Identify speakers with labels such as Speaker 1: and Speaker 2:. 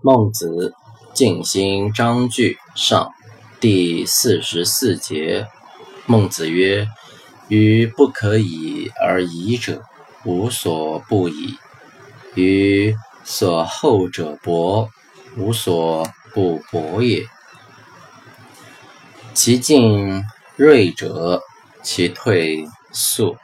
Speaker 1: 孟子静心章句上第四十四节。孟子曰：“予不可以而已者，无所不以；予所厚者薄，无所不薄也。其进锐者，其退速。”